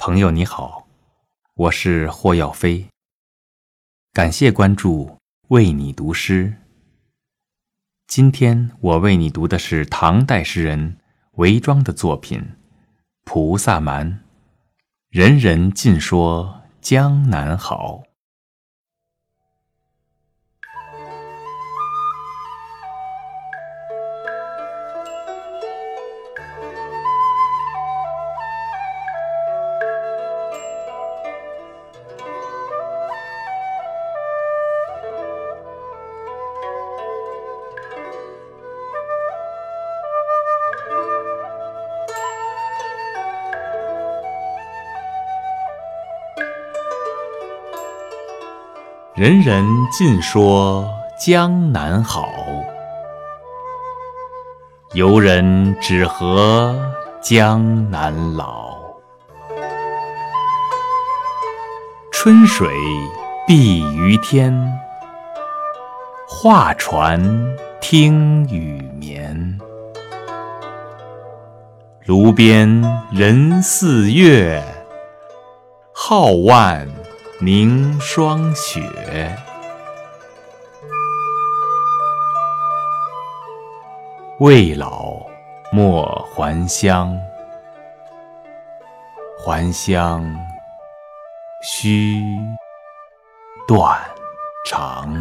朋友你好，我是霍耀飞。感谢关注，为你读诗。今天我为你读的是唐代诗人韦庄的作品《菩萨蛮》，人人尽说江南好。人人尽说江南好，游人只合江南老。春水碧于天，画船听雨眠。炉边人似月，皓腕。凝霜雪，未老莫还乡，还乡须断肠。